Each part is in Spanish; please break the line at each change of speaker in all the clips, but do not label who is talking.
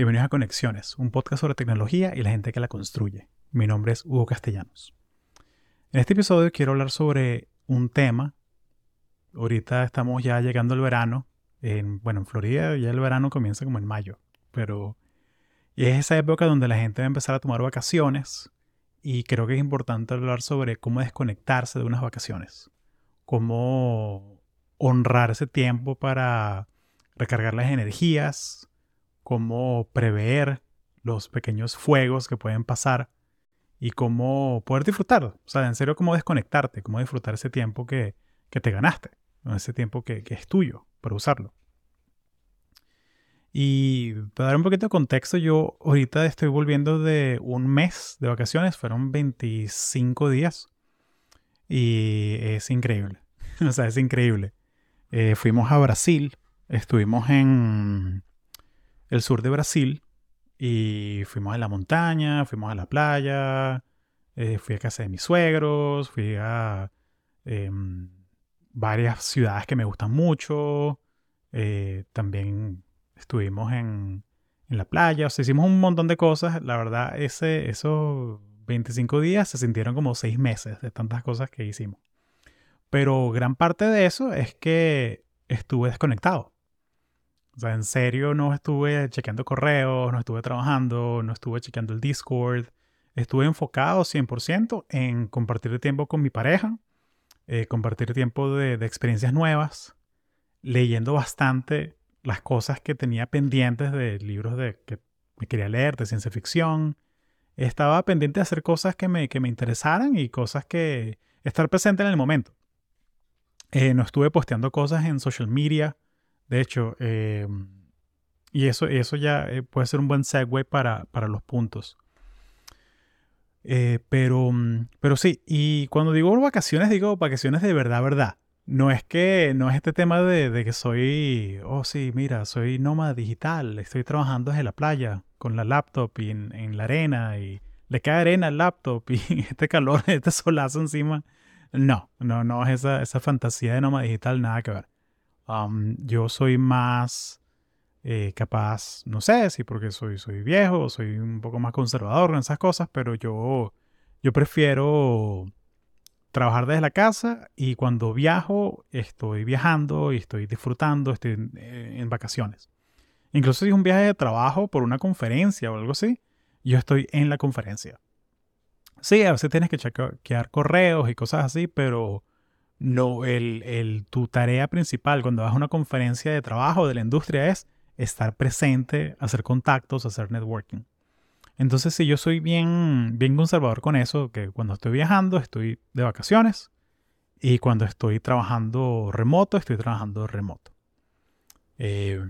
Bienvenidos a Conexiones, un podcast sobre tecnología y la gente que la construye. Mi nombre es Hugo Castellanos. En este episodio quiero hablar sobre un tema. Ahorita estamos ya llegando al verano. En, bueno, en Florida ya el verano comienza como en mayo, pero es esa época donde la gente va a empezar a tomar vacaciones y creo que es importante hablar sobre cómo desconectarse de unas vacaciones, cómo honrar ese tiempo para recargar las energías, cómo prever los pequeños fuegos que pueden pasar y cómo poder disfrutar. O sea, en serio, cómo desconectarte, cómo disfrutar ese tiempo que, te ganaste, ese tiempo que, es tuyo para usarlo. Y para dar un poquito de contexto, yo ahorita estoy volviendo de un mes de vacaciones, fueron 25 días y es increíble. o sea, es increíble. Eh, fuimos a Brasil, estuvimos en el sur de Brasil y fuimos a la montaña, fuimos a la playa, eh, fui a casa de mis suegros, fui a em, varias ciudades que me gustan mucho, eh, también estuvimos en, la playa, o sea, hicimos un montón de cosas, la verdad, ese, esos 25 días se sintieron como 6 meses de tantas cosas que hicimos. Pero gran parte de eso es que estuve desconectado. En serio no estuve chequeando correos, no estuve trabajando, no estuve chequeando el Discord. Estuve enfocado 100% en compartir tiempo con mi pareja, eh, compartir tiempo de, experiencias nuevas, leyendo bastante las cosas que tenía pendientes de libros de, que me quería leer, de ciencia ficción. Estaba pendiente de hacer cosas que me, que me interesaran y cosas que estar presente en el momento. Eh, no estuve posteando cosas en social media de hecho, em, y eso, eso ya eh, puede ser un buen segue para, los puntos. Eh, pero, mm, pero sí, y cuando digo vacaciones, digo vacaciones de verdad, verdad. No es que, no es este tema de, que soy, oh sí, mira, soy nómada digital, estoy trabajando desde la playa con la laptop y en, la arena y le cae arena al laptop y este calor, este solazo encima. No, no, no es esa, esa fantasía de nómada digital, nada que ver yo soy más eh, capaz, no sé si porque soy, soy viejo, soy un poco más conservador en esas cosas, pero yo, yo prefiero trabajar desde la casa y cuando viajo estoy viajando y estoy disfrutando, estoy en, en vacaciones. Incluso si es un viaje de trabajo por una conferencia o algo así, yo estoy en la conferencia. Sí, a veces tienes que chequear correos y cosas así, pero no, el, tu tarea principal cuando vas a una conferencia de trabajo de la industria es estar presente, hacer contactos, hacer networking. Entonces, si yo soy bien, bien conservador con eso, que cuando estoy viajando estoy de vacaciones y cuando estoy trabajando remoto, estoy trabajando remoto. Eh,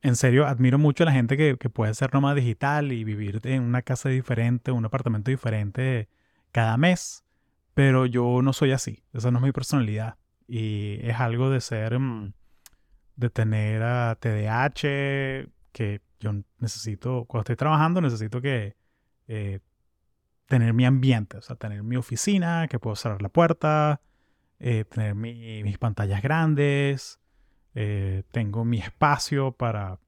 en serio, admiro mucho a la gente que, que puede ser nómada digital y vivir en una casa diferente, un apartamento diferente cada mes pero yo no soy así, esa no es mi personalidad. Y es algo de ser, mm, de tener a TDAH, que yo necesito, cuando estoy trabajando, necesito que eh, tener mi ambiente, o sea, tener mi oficina, que puedo cerrar la puerta, eh, tener mis pantallas grandes, eh, tengo mi espacio para,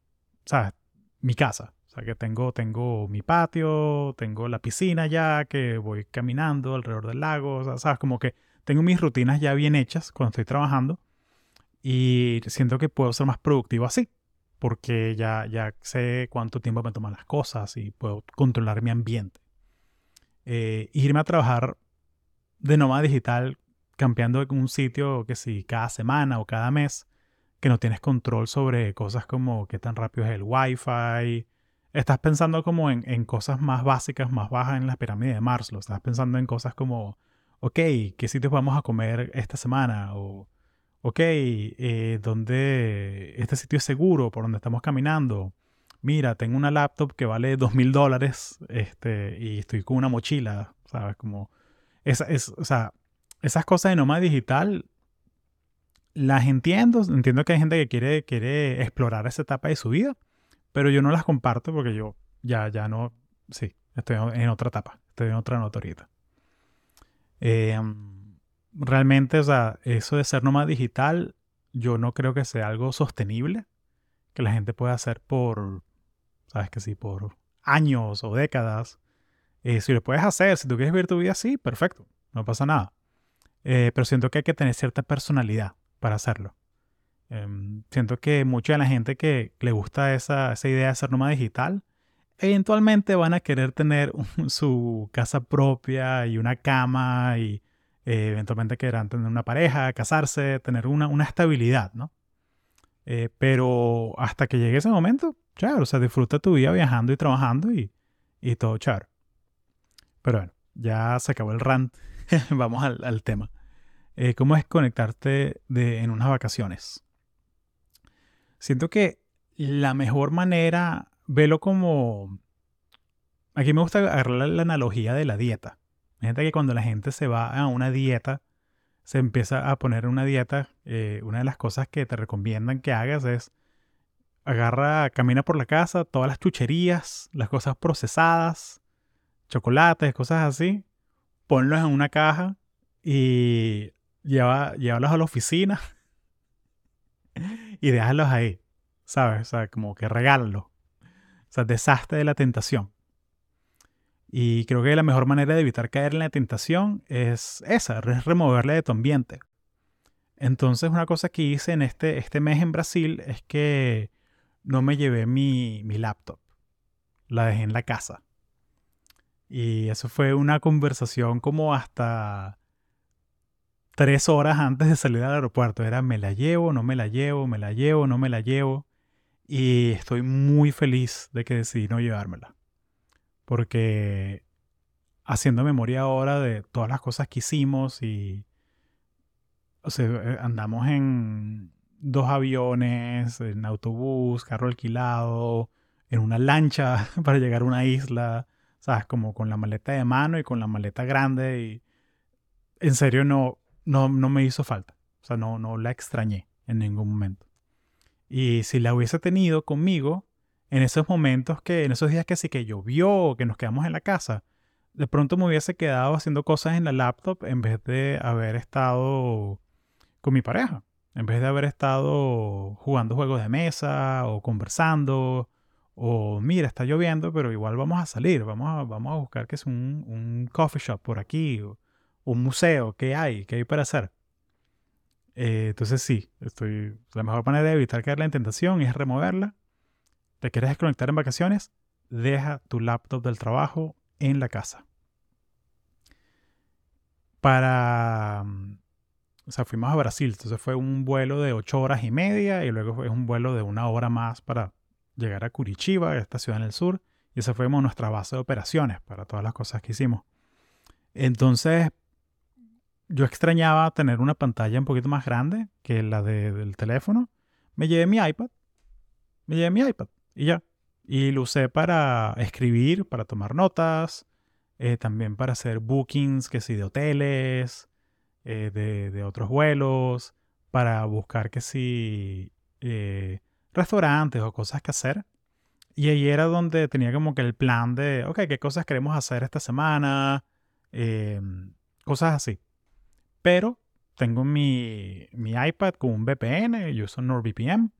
¿sabes? Mi casa. O sea que tengo, tengo mi patio, tengo la piscina ya, que voy caminando alrededor del lago, o sea, sabes, como que tengo mis rutinas ya bien hechas cuando estoy trabajando y siento que puedo ser más productivo así, porque ya, ya sé cuánto tiempo me toman las cosas y puedo controlar mi ambiente. Eh, irme a trabajar de nómada digital, cambiando en un sitio que si cada semana o cada mes, que no tienes control sobre cosas como qué tan rápido es el wifi, estás pensando como en, cosas más básicas, más bajas en la pirámide de Maslow. Estás pensando en cosas como, ok, ¿qué sitios vamos a comer esta semana? O, ok, eh, ¿dónde este sitio es seguro por donde estamos caminando? Mira, tengo una laptop que vale dos mil dólares este, y estoy con una mochila, ¿sabes? Como, es, o sea, esas cosas de nómada digital las entiendo. Entiendo que hay gente que quiere, quiere explorar esa etapa de su vida pero yo no las comparto porque yo ya, ya no, sí, estoy en otra etapa, estoy en otra notorieta. Em, realmente, o eso de ser nómada digital, yo no creo que sea algo sostenible que la gente pueda hacer por, ¿sabes? Que sí, por años o décadas. Eh, si lo puedes hacer, si tú quieres vivir tu vida así, perfecto, no pasa nada. Eh, pero siento que hay que tener cierta personalidad para hacerlo. Em, siento que mucha de la gente que le gusta esa, esa idea de ser nómada digital, eventualmente van a querer tener su casa propia y una cama y eh, eventualmente querrán tener una pareja, casarse, tener una, una estabilidad, ¿no? Eh, pero hasta que llegue ese momento, claro, o sea, disfruta tu vida viajando y trabajando y, y todo charo. Pero bueno, ya se acabó el rant. Vamos al, tema. Eh, ¿Cómo es conectarte de, en unas vacaciones? Siento que la mejor manera, velo como... Aquí me gusta agarrar la analogía de la dieta. Fíjate que cuando la gente se va a una dieta, se empieza a poner una dieta, eh, una de las cosas que te recomiendan que hagas es agarra, camina por la casa, todas las chucherías, las cosas procesadas, chocolates, cosas así, ponlos en una caja y lleva, llévalos a la oficina y déjalos ahí, ¿sabes? O sea, como que regálalos. O sea, desastre de la tentación. Y creo que la mejor manera de evitar caer en la tentación es esa, es removerle de tu ambiente. Entonces una cosa que hice en este, este mes en Brasil es que no me llevé mi, mi laptop. La dejé en la casa. Y eso fue una conversación como hasta tres horas antes de salir al aeropuerto. Era me la llevo, no me la llevo, me la llevo, no me la llevo. Y estoy muy feliz de que decidí no llevármela. Porque haciendo memoria ahora de todas las cosas que hicimos y... Eh, andamos en dos aviones, en autobús, carro alquilado, en una lancha para llegar a una isla, ¿sabes? Como con la maleta de mano y con la maleta grande y en serio no, no, no me hizo falta. O sea, no, no la extrañé en ningún momento. Y si la hubiese tenido conmigo, en esos momentos que, en esos días que sí que llovió, que nos quedamos en la casa, de pronto me hubiese quedado haciendo cosas en la laptop en vez de haber estado con mi pareja, en vez de haber estado jugando juegos de mesa o conversando, o mira, está lloviendo, pero igual vamos a salir, vamos a, vamos a buscar que es un, un coffee shop por aquí, un museo, ¿qué hay? ¿Qué hay para hacer? Eh, entonces sí, estoy, la mejor manera de evitar caer la tentación es removerla ¿Te quieres desconectar en vacaciones? Deja tu laptop del trabajo en la casa. Para... Mm, o sea, fuimos a Brasil, entonces fue un vuelo de ocho horas y media y luego fue un vuelo de una hora más para llegar a Curitiba, esta ciudad en el sur, y esa fue nuestra base de operaciones para todas las cosas que hicimos. Entonces, yo extrañaba tener una pantalla un poquito más grande que la del teléfono. Me llevé mi iPad. Me llevé mi iPad. Y ya. Y lo usé para escribir, para tomar notas, eh, también para hacer bookings, que sí, de hoteles, eh, de, otros vuelos, para buscar que sí, eh, restaurantes o cosas que hacer. Y ahí era donde tenía como que el plan de, ok, ¿qué cosas queremos hacer esta semana? Em, cosas así. Pero tengo mi, mi iPad con un VPN, yo uso NordVPN.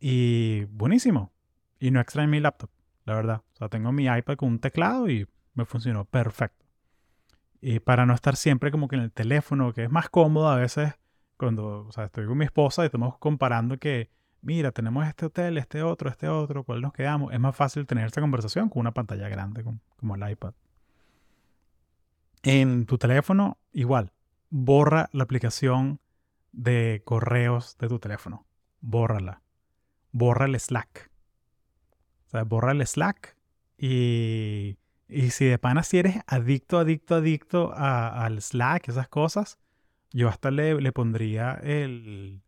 Y buenísimo. Y no extraño mi laptop, la verdad. O sea, tengo mi iPad con un teclado y me funcionó perfecto. Y para no estar siempre como que en el teléfono, que es más cómodo a veces cuando o sea, estoy con mi esposa y estamos comparando que, mira, tenemos este hotel, este otro, este otro, ¿cuál nos quedamos? Es más fácil tener esta conversación con una pantalla grande como el iPad. En tu teléfono, igual, borra la aplicación de correos de tu teléfono. Bórrala. Borra el Slack. O borra el Slack y, y si de pana si eres adicto, adicto, adicto al Slack, esas cosas, yo hasta le, le pondría el,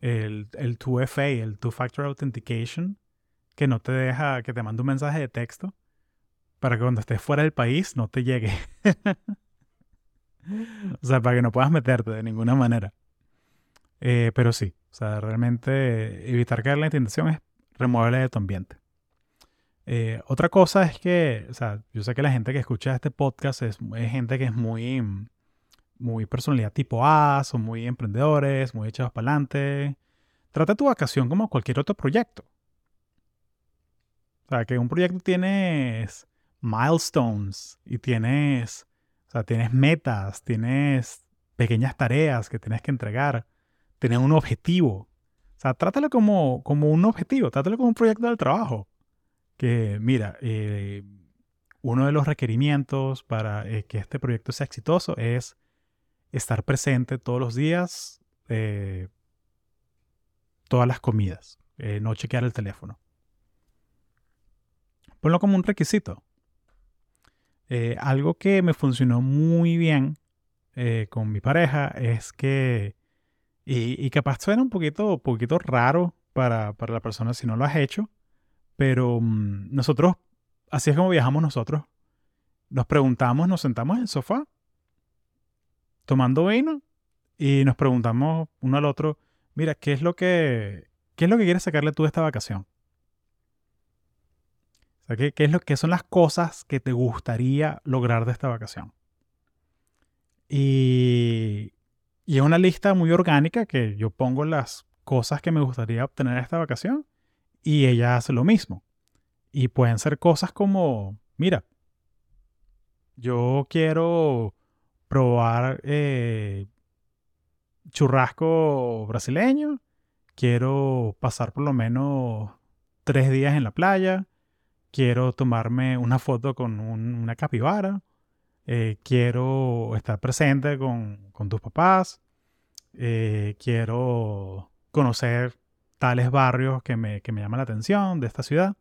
el, el 2FA, el Two Factor Authentication, que no te deja, que te manda un mensaje de texto para que cuando estés fuera del país no te llegue. o sea, para que no puedas meterte de ninguna manera. Eh, pero sí, o sea, realmente evitar caer la tentación es removerle de tu ambiente. Eh, otra cosa es que, o sea, yo sé que la gente que escucha este podcast es, gente que es muy, muy personalidad tipo A, son muy emprendedores, muy echados para adelante. Trata tu vacación como cualquier otro proyecto. O sea, que un proyecto tienes milestones y tienes, sea, tienes metas, tienes pequeñas tareas que tienes que entregar, tienes un objetivo. O sea, trátalo como, como un objetivo, trátalo como un proyecto del trabajo. Que, mira, eh, uno de los requerimientos para eh, que este proyecto sea exitoso es estar presente todos los días, eh, todas las comidas, no chequear el teléfono. Ponlo como un requisito. Eh, algo que me funcionó muy bien eh, con mi pareja es que, y, capaz suena un poquito, poquito raro para, la persona si no lo has hecho, pero mm, nosotros, así es como viajamos nosotros, nos preguntamos, nos sentamos en el sofá, tomando vino, y nos preguntamos uno al otro, mira, ¿qué es lo que, qué es lo que quieres sacarle tú de esta vacación? ¿Qué, es lo, que son las cosas que te gustaría lograr de esta vacación? Y, y es una lista muy orgánica que yo pongo las cosas que me gustaría obtener de esta vacación y ella hace lo mismo. Y pueden ser cosas como, mira, yo quiero probar eh, churrasco brasileño, quiero pasar por lo menos tres días en la playa, quiero tomarme una foto con una capibara, eh, quiero estar presente con, tus papás, eh, quiero conocer tales barrios que me, que me llaman la atención de esta ciudad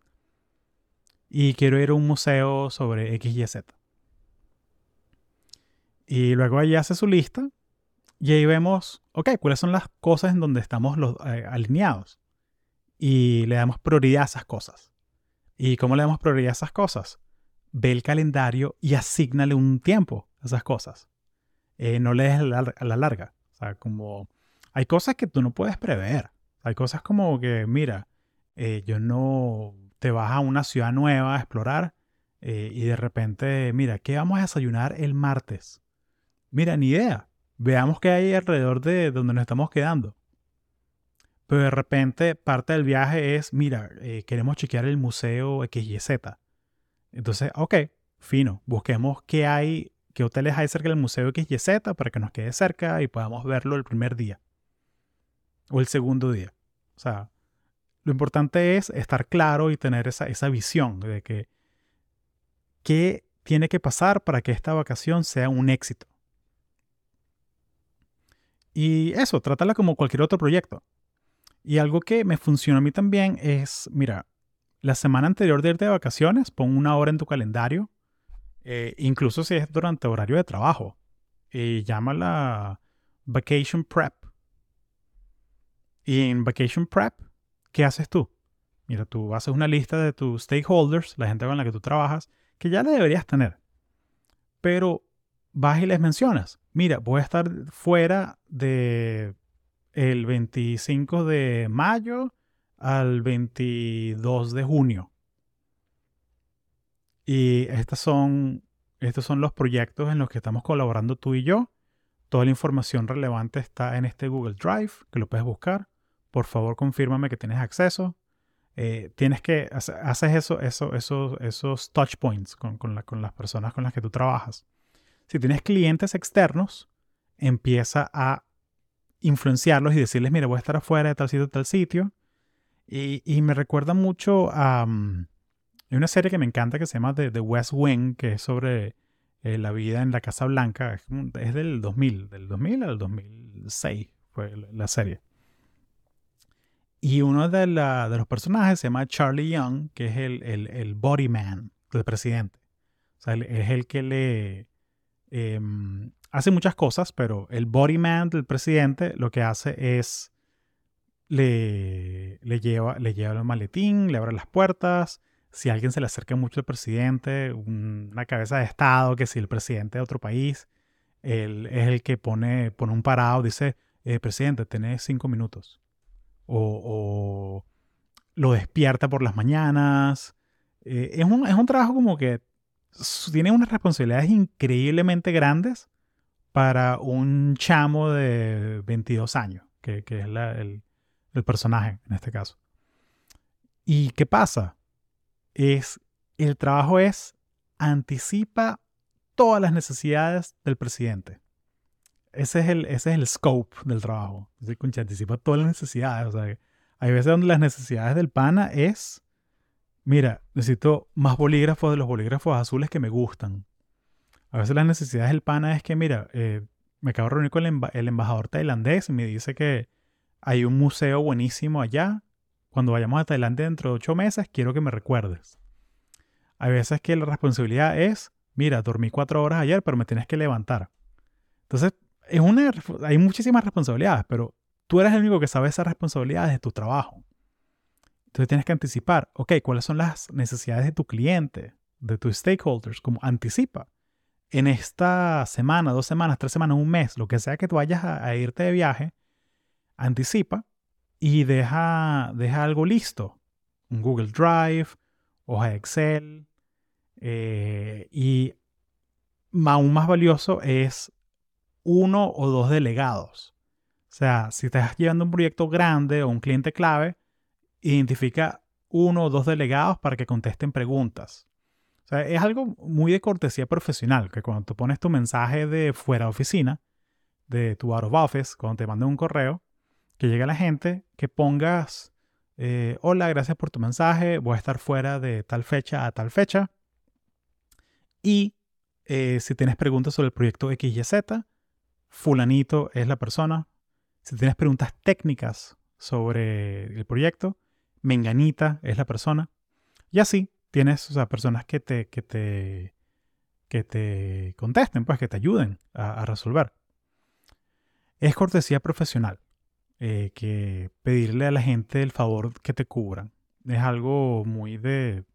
y quiero ir a un museo sobre X y Z. Y luego ahí hace su lista y ahí vemos, ok, cuáles son las cosas en donde estamos los, eh, alineados. Y le damos prioridad a esas cosas. ¿Y cómo le damos prioridad a esas cosas? Ve el calendario y asígnale un tiempo a esas cosas. Eh, no le des a la larga. O sea, como hay cosas que tú no puedes prever. Hay cosas como que, mira, eh, yo no te vas a una ciudad nueva a explorar eh, y de repente, mira, ¿qué vamos a desayunar el martes? Mira, ni idea. Veamos qué hay alrededor de donde nos estamos quedando. Pero de repente parte del viaje es, mira, eh, queremos chequear el museo XYZ. Entonces, ok, fino, busquemos qué hay, qué hoteles hay cerca del museo XYZ para que nos quede cerca y podamos verlo el primer día. O el segundo día. O sea, lo importante es estar claro y tener esa, esa visión de que qué tiene que pasar para que esta vacación sea un éxito. Y eso, trátala como cualquier otro proyecto. Y algo que me funciona a mí también es, mira, la semana anterior de irte de vacaciones, pon una hora en tu calendario, eh, incluso si es durante horario de trabajo, y llámala Vacation Prep. Y en Vacation Prep, ¿qué haces tú? Mira, tú haces una lista de tus stakeholders, la gente con la que tú trabajas, que ya la deberías tener. Pero vas y les mencionas, mira, voy a estar fuera de el 25 de mayo al 22 de junio. Y estas son, estos son los proyectos en los que estamos colaborando tú y yo. Toda la información relevante está en este Google Drive, que lo puedes buscar. Por favor, confírmame que tienes acceso. Eh, tienes que, haces eso, eso, eso, esos touch points con, con las personas con las que tú trabajas. Si tienes clientes externos, empieza a influenciarlos y decirles, mira, voy a estar afuera de tal sitio, tal sitio. Y, me recuerda mucho a... Mm, hay una serie que me encanta que se llama The, West Wing, que es sobre eh, la vida en la Casa Blanca. Es, del 2000, del 2000 al 2006 fue la serie. Y uno de, los personajes se llama Charlie Young, que es el, el, el body man del presidente. O sea, es el que le... Em, hace muchas cosas, pero el body man del presidente lo que hace es le, le, lleva, le lleva el maletín, le abre las puertas. Si alguien se le acerca mucho al presidente, una cabeza de Estado, que si el presidente de otro país, él es el que pone, pone un parado, dice, eh, presidente, tenés cinco minutos. O, o, lo despierta por las mañanas. Eh, es, un, es un trabajo como que tiene unas responsabilidades increíblemente grandes para un chamo de 22 años, que, es el, personaje en este caso. ¿Y qué pasa? es, el trabajo es anticipa todas las necesidades del presidente. Ese es el, ese es el scope del trabajo. Es anticipa todas las necesidades. O sea, hay veces donde las necesidades del pana es, mira, necesito más bolígrafos de los bolígrafos azules que me gustan. A veces las necesidades del pana es que, mira, eh, me acabo de reunir con el, embajador tailandés y me dice que hay un museo buenísimo allá. Cuando vayamos a Tailandia dentro de ocho meses, quiero que me recuerdes. Hay veces que la responsabilidad es, mira, dormí cuatro horas ayer, pero me tienes que levantar. Entonces, hay muchísimas responsabilidades, pero tú eres el único que sabe esas responsabilidades de tu trabajo. Entonces tienes que anticipar, ok, ¿cuáles son las necesidades de tu cliente, de tus stakeholders? Como anticipa. En esta semana, dos semanas, tres semanas, un mes, lo que sea que tú vayas a, irte de viaje, anticipa y deja, deja algo listo. Un Google Drive, hoja de Excel. Eh, y aún más valioso es uno o dos delegados. O sea, si estás llevando un proyecto grande o un cliente clave, identifica uno o dos delegados para que contesten preguntas. Es algo muy de cortesía profesional, que cuando tú pones tu mensaje de fuera de oficina, de tu out of office, cuando te manden un correo, que llegue a la gente, que pongas, eh, hola, gracias por tu mensaje, voy a estar fuera de tal fecha a tal fecha. Y eh, si tienes preguntas sobre el proyecto XYZ, fulanito es la persona. Si tienes preguntas técnicas sobre el proyecto, menganita es la persona. Y así tienes personas que te, que te, que te contesten, pues que te ayuden a, resolver. Es cortesía profesional eh, que pedirle a la gente el favor que te cubran. Es algo muy de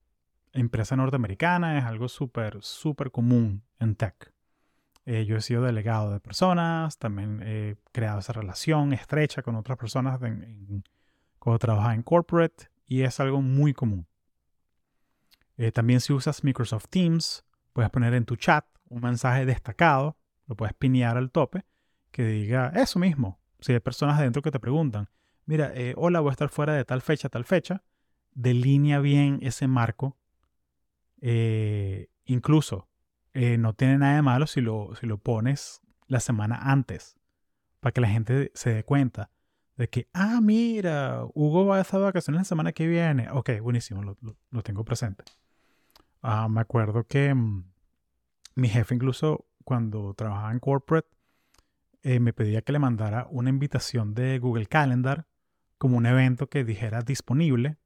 empresa norteamericana, es algo súper, súper común en tech. Eh, yo he sido delegado de personas, también he creado esa relación estrecha con otras personas cuando trabajas en corporate y es algo muy común. Eh, también si usas Microsoft Teams, puedes poner en tu chat un mensaje destacado, lo puedes pinear al tope, que diga eso mismo. Si hay personas adentro que te preguntan, mira, eh, hola, voy a estar fuera de tal fecha, tal fecha, delinea bien ese marco. incluso eh, no tiene nada de malo si lo, si lo pones la semana antes, para que la gente se dé cuenta de que, ah, mira, Hugo va a estar de vacaciones la semana que viene. Ok, buenísimo, lo, tengo presente. Ah, me acuerdo que mm, mi jefe incluso cuando trabajaba en corporate eh, me pedía que le mandara una invitación de Google Calendar como un evento que dijera disponible.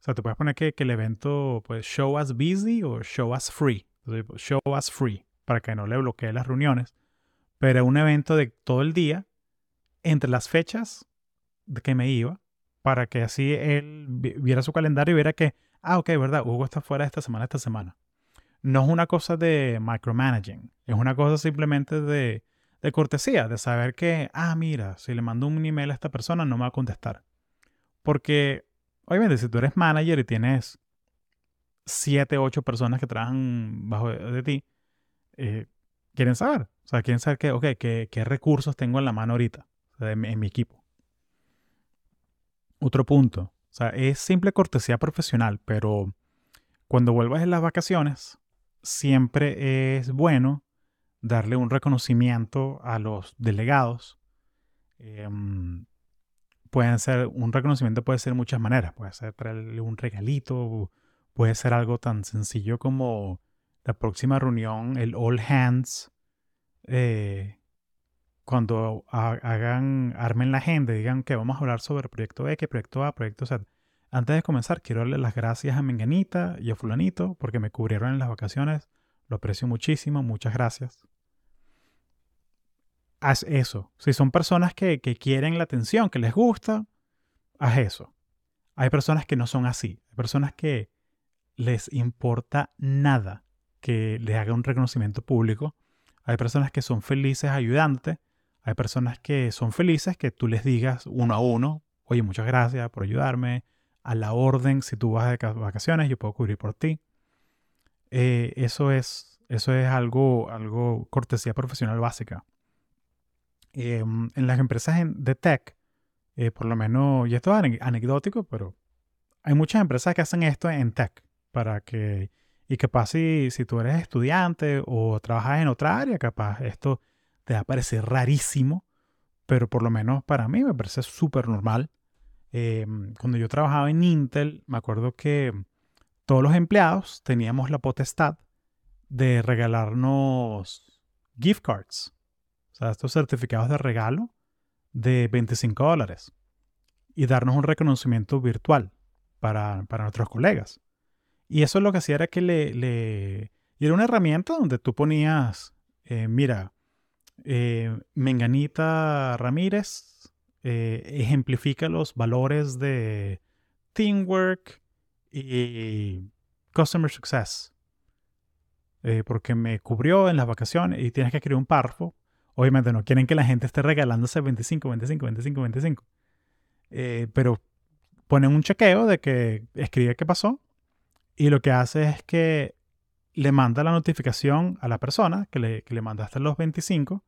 O sea, te puedes poner que, que el evento, pues, show us busy o show us free. Pues, show us free, para que no le bloquee las reuniones. Pero un evento de todo el día, entre las fechas de que me iba, para que así él viera su calendario y viera que, ah, ok, verdad, Hugo está fuera esta semana, esta semana. No es una cosa de micromanaging, es una cosa simplemente de, de cortesía, de saber que, ah, mira, si le mando un email a esta persona no me va a contestar. Porque, obviamente, si tú eres manager y tienes siete, ocho personas que trabajan bajo de, ti, eh, quieren saber. O sea, quieren saber qué, qué, recursos tengo en la mano ahorita, en, mi equipo. Otro punto. O sea, es simple cortesía profesional, pero cuando vuelvas en las vacaciones, siempre es bueno darle un reconocimiento a los delegados. Em, pueden ser, un reconocimiento puede ser de muchas maneras. Puede ser traerle un regalito, Puede ser algo tan sencillo como la próxima reunión, el All Hands, eh, cuando hagan, armen la agenda digan que vamos a hablar sobre proyecto X, proyecto A, proyecto Z. Antes de comenzar, quiero darle las gracias a Menganita y a Fulanito porque me cubrieron en las vacaciones. Lo aprecio muchísimo, muchas gracias. Haz eso. Si son personas que, que quieren la atención, que les gusta, haz eso. Hay personas que no son así. Hay personas que les importa nada que les haga un reconocimiento público. Hay personas que son felices ayudándote. Hay personas que son felices que tú les digas uno a uno, oye, muchas gracias por ayudarme. A la orden, si tú vas de vacaciones, yo puedo cubrir por ti. Eh, eso es, eso es algo, algo cortesía profesional básica. Em, en las empresas de tech, eh, por lo menos, y esto es anecdótico, pero hay muchas empresas que hacen esto en tech para que, y capaz si, si tú eres estudiante o trabajas en otra área, capaz esto te va a parecer rarísimo, pero por lo menos para mí me parece súper normal. Em, cuando yo trabajaba en Intel, me acuerdo que todos los empleados teníamos la potestad de regalarnos gift cards, o sea, estos certificados de regalo de 25 dólares y darnos un reconocimiento virtual para, nuestros colegas. Y eso lo que hacía era que le, le era una herramienta donde tú ponías, eh, mira, eh, Menganita Ramírez eh, ejemplifica los valores de teamwork y customer success. porque me cubrió en las vacaciones y tienes que escribir un párrafo. Obviamente no quieren que la gente esté regalándose 25, 25, 25, 25. pero ponen un chequeo de que escribe qué pasó y lo que hace es que le manda la notificación a la persona que le, que le mandaste los 25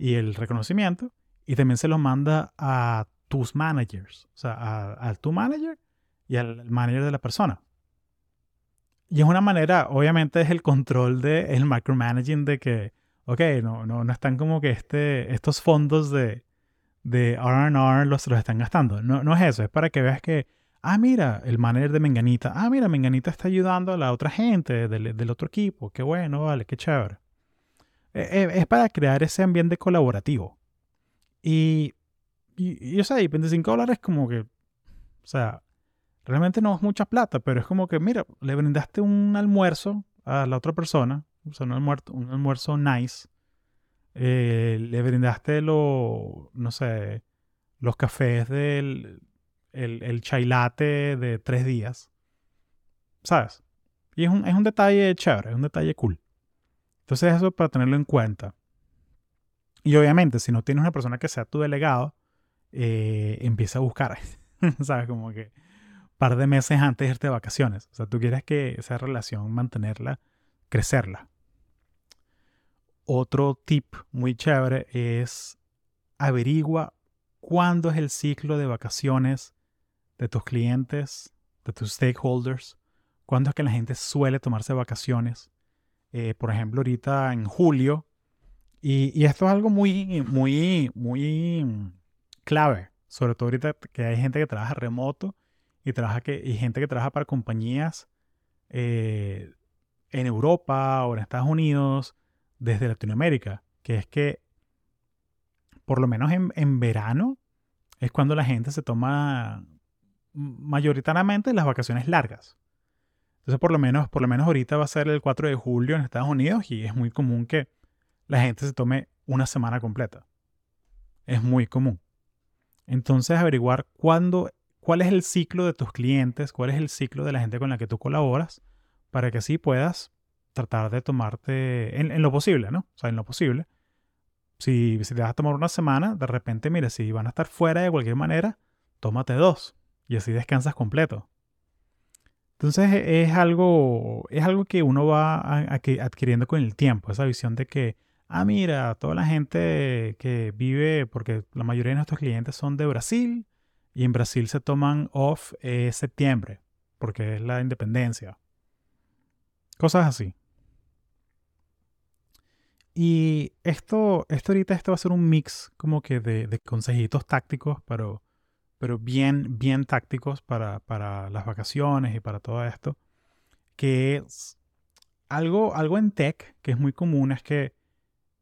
y el reconocimiento y también se los manda a tus managers, o sea, a, tu manager y al manager de la persona. Y es una manera, obviamente es el control del el micromanaging de que, ok, no, no, no están como que este, estos fondos de, de RR los, los están gastando. No, no es eso, es para que veas que, ah, mira, el manager de Menganita, ah, mira, Menganita está ayudando a la otra gente del, del otro equipo, qué bueno, vale, qué chévere. E, e, es para crear ese ambiente colaborativo. Y, y, y, o sea, y 25 dólares como que, o sea, realmente no es mucha plata, pero es como que, mira, le brindaste un almuerzo a la otra persona, o sea, un almuerzo, un almuerzo nice, eh, le brindaste lo, no sé, los cafés del el, el chai de tres días, ¿sabes? Y es un, es un detalle chévere, es un detalle cool. Entonces eso para tenerlo en cuenta. Y obviamente, si no tienes una persona que sea tu delegado, eh, empieza a buscar, ¿sabes? Como que par de meses antes de irte de vacaciones. O sea, tú quieres que esa relación mantenerla, crecerla. Otro tip muy chévere es averigua cuándo es el ciclo de vacaciones de tus clientes, de tus stakeholders, cuándo es que la gente suele tomarse vacaciones. Eh, por ejemplo, ahorita en julio. Y, esto es algo muy, muy, muy clave. Sobre todo ahorita que hay gente que trabaja remoto y, trabaja que, y gente que trabaja para compañías eh, en Europa o en Estados Unidos desde Latinoamérica. Que es que, por lo menos en, en verano, es cuando la gente se toma mayoritariamente las vacaciones largas. Entonces, por lo menos, por lo menos ahorita va a ser el 4 de julio en Estados Unidos y es muy común que la gente se tome una semana completa. Es muy común. Entonces, averiguar cuándo, cuál es el ciclo de tus clientes, cuál es el ciclo de la gente con la que tú colaboras, para que así puedas tratar de tomarte, en, lo posible, ¿no? O sea, en lo posible. Si, si te vas a tomar una semana, de repente, mira, si van a estar fuera de cualquier manera, tómate dos y así descansas completo. Entonces e, es algo, es algo que uno va adquiriendo con el tiempo, esa visión de que, ah, mira, toda la gente que vive, porque la mayoría de nuestros clientes son de Brasil y en Brasil se toman off eh, septiembre, porque es la independencia. Cosas así. Y esto, esto ahorita esto va a ser un mix como que de, de consejitos tácticos, pero pero bien, bien tácticos para, las vacaciones y para todo esto, que es algo, algo en tech que es muy común, es que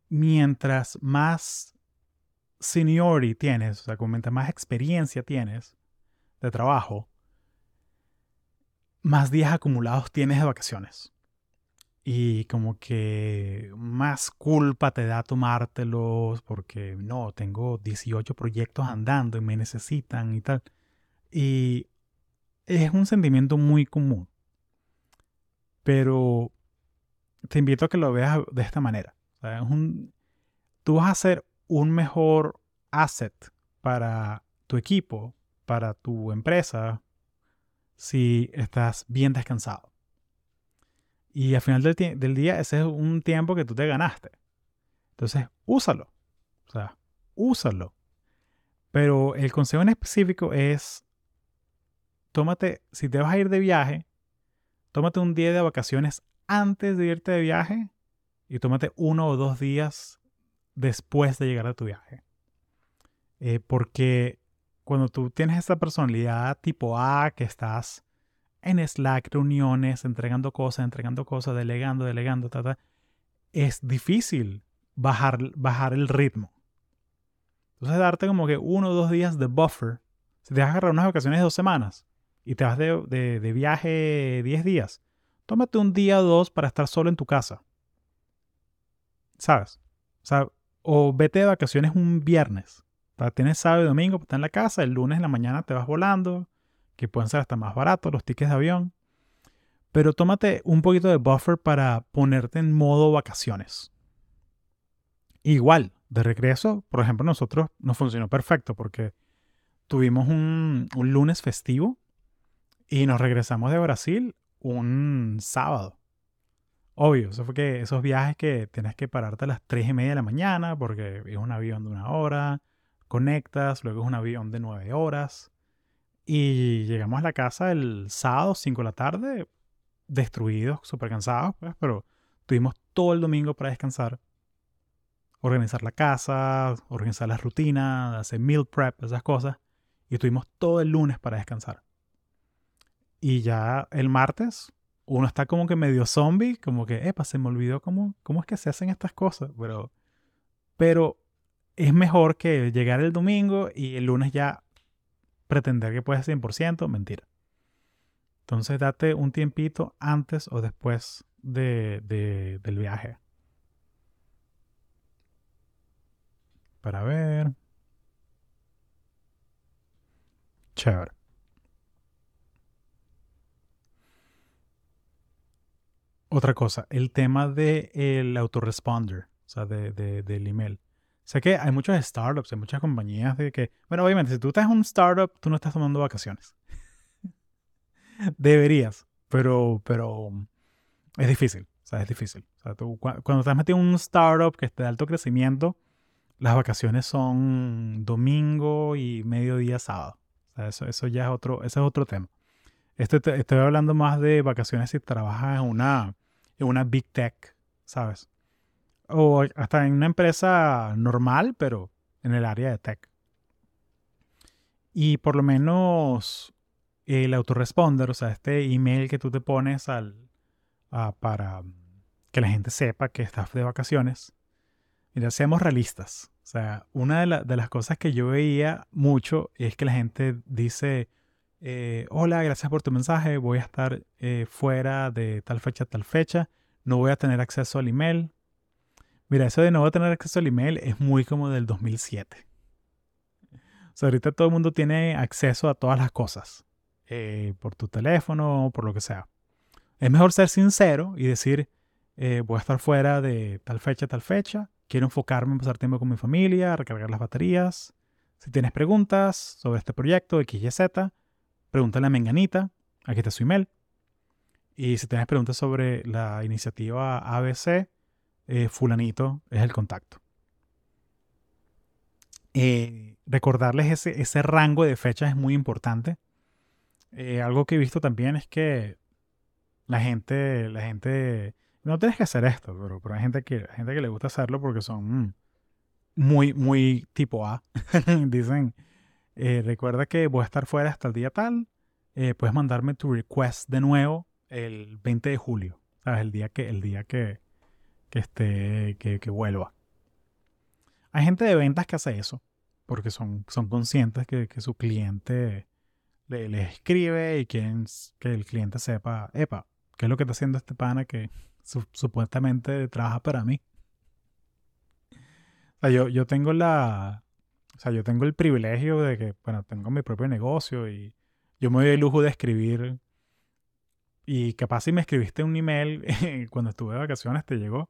mientras más seniority tienes, o sea, mientras más experiencia tienes de trabajo, más días acumulados tienes de vacaciones y como que más culpa te da tomártelos porque no, tengo 18 proyectos andando y me necesitan y tal. Y es un sentimiento muy común. Pero te invito a que lo veas de esta manera. tú vas a ser un mejor asset para tu equipo, para tu empresa, si estás bien descansado. Y al final del, día, ese es un tiempo que tú te ganaste. Entonces, úsalo. O sea, úsalo. Pero el consejo en específico es, tómate, si te vas a ir de viaje, tómate un día de vacaciones antes de irte de viaje y tómate uno o dos días después de llegar a tu viaje. Eh, porque cuando tú tienes esa personalidad tipo A, que estás en Slack, reuniones, entregando cosas, entregando cosas, delegando, delegando, es difícil bajar, bajar el ritmo. Entonces, darte como que uno o dos días de buffer. Si te vas a agarrar unas vacaciones de dos semanas y te vas de, de, viaje 10 días, tómate un día o dos para estar solo en tu casa. ¿Sabes? O, o vete de vacaciones un viernes. Tienes sábado y domingo, estás en la casa, el lunes en la mañana te vas volando, que pueden ser hasta más baratos los tickets de avión. Pero tómate un poquito de buffer para ponerte en modo vacaciones. Igual, de regreso, por ejemplo, nosotros nos funcionó perfecto porque tuvimos un, lunes festivo y nos regresamos de Brasil un sábado. Obvio, eso fue que esos viajes que tienes que pararte a las 3 y media de la mañana porque es un avión de una hora, conectas, luego es un avión de 9 horas. Y llegamos a la casa el sábado, 5 de la tarde, destruidos, súper cansados, pues, pero tuvimos todo el domingo para descansar organizar la casa, organizar las rutinas, hacer meal prep, esas cosas. Y tuvimos todo el lunes para descansar. Y ya el martes, uno está como que medio zombie, como que, epa, se me olvidó cómo, cómo es que se hacen estas cosas. Pero, pero es mejor que llegar el domingo y el lunes ya pretender que puedes 100%, mentira. Entonces date un tiempito antes o después de, del viaje. para ver. Chévere. Otra cosa, el tema del el autoresponder, o sea, de, del email. Sé que hay muchas startups, hay muchas compañías de que, bueno, obviamente, si tú estás en un startup, tú no estás tomando vacaciones. Deberías, pero, pero es difícil, o sea, es difícil. O sea, tú, cuando estás metido en un startup que esté de alto crecimiento, las vacaciones son domingo y mediodía sábado. eso, eso ya es otro, ese es otro tema. Este, estoy hablando más de vacaciones si trabajas en una, en una big tech, ¿sabes? O hasta en una empresa normal, pero en el área de tech. Y por lo menos el autoresponder, o sea, este email que tú te pones al, para que la gente sepa que estás de vacaciones, Mira, seamos realistas. O sea, una de, las cosas que yo veía mucho es que la gente dice, eh, hola, gracias por tu mensaje, voy a estar eh, fuera de tal fecha a tal fecha, no voy a tener acceso al email. Mira, eso de no a tener acceso al email es muy como del 2007. O sea, ahorita todo el mundo tiene acceso a todas las cosas, eh, por tu teléfono, por lo que sea. Es mejor ser sincero y decir, voy a estar fuera de tal fecha tal fecha, Quiero enfocarme en pasar tiempo con mi familia, recargar las baterías. Si tienes preguntas sobre este proyecto X, Y, Z, pregúntale a Menganita. Aquí está su email. Y si tienes preguntas sobre la iniciativa ABC, eh, fulanito es el contacto. Eh, recordarles ese, ese, rango de fechas es muy importante. Eh, algo que he visto también es que la gente, la gente no tienes que hacer esto, pero, pero hay gente que, gente que le gusta hacerlo porque son muy, muy tipo A. Dicen, eh, recuerda que voy a estar fuera hasta el día tal, eh, puedes mandarme tu request de nuevo el 20 de julio, ¿sabes? El día que, el día que, que, esté, que, vuelva. Hay gente de ventas que hace eso, porque son, son conscientes que, que su cliente le, le, escribe y quieren que el cliente sepa, epa, ¿qué es lo que está haciendo este pana que, supuestamente trabaja para mí. O sea, yo, yo tengo la. O sea, yo tengo el privilegio de que, bueno, tengo mi propio negocio y yo me doy el lujo de escribir. Y capaz si me escribiste un email cuando estuve de vacaciones, te llegó.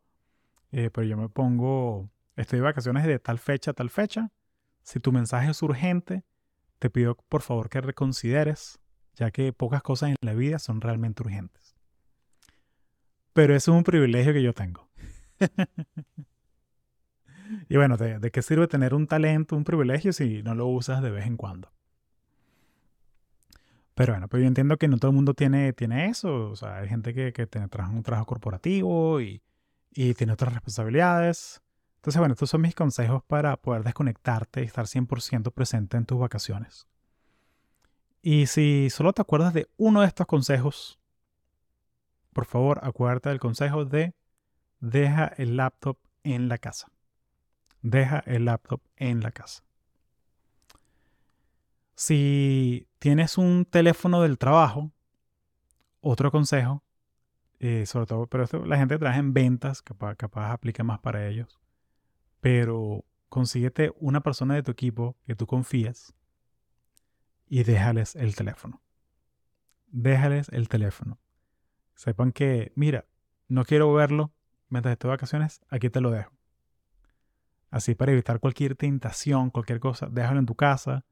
Eh, pero yo me pongo, estoy de vacaciones de tal fecha a tal fecha. Si tu mensaje es urgente, te pido por favor que reconsideres, ya que pocas cosas en la vida son realmente urgentes. Pero eso es un privilegio que yo tengo. y bueno, ¿de, qué sirve tener un talento, un privilegio si no lo usas de vez en cuando? Pero bueno, pues yo entiendo que no todo el mundo tiene, tiene eso. O sea, hay gente que, que tiene, trabaja un trabajo corporativo y, y tiene otras responsabilidades. Entonces, bueno, estos son mis consejos para poder desconectarte y estar 100% presente en tus vacaciones. Y si solo te acuerdas de uno de estos consejos, por favor, acuérdate del consejo de deja el laptop en la casa. Deja el laptop en la casa. Si tienes un teléfono del trabajo, otro consejo, eh, sobre todo, pero esto, la gente trabaja en ventas, capaz, capaz aplica más para ellos, pero consíguete una persona de tu equipo que tú confíes y déjales el teléfono. Déjales el teléfono. Sepan que, mira, no quiero verlo mientras estoy de vacaciones, aquí te lo dejo. Así para evitar cualquier tentación, cualquier cosa, déjalo en tu casa.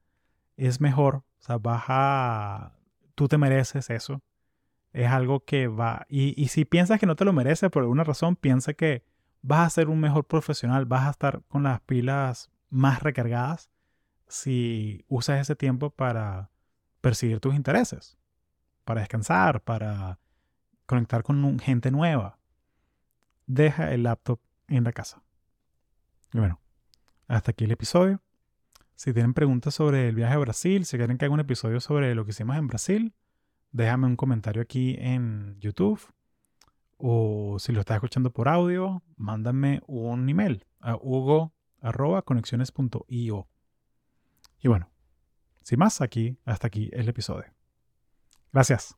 Es mejor, o sea, baja, tú te mereces eso. Es algo que va, y, y si piensas que no te lo mereces por alguna razón, piensa que vas a ser un mejor profesional, vas a estar con las pilas más recargadas si usas ese tiempo para perseguir tus intereses, para descansar, para conectar con gente nueva. Deja el laptop en la casa. Y bueno, hasta aquí el episodio. Si tienen preguntas sobre el viaje a Brasil, si quieren que haga un episodio sobre lo que hicimos en Brasil, déjame un comentario aquí en YouTube. O si lo estás escuchando por audio, mándame un email a hugo.conexiones.io. Y bueno, sin más, aquí, hasta aquí el episodio. Gracias.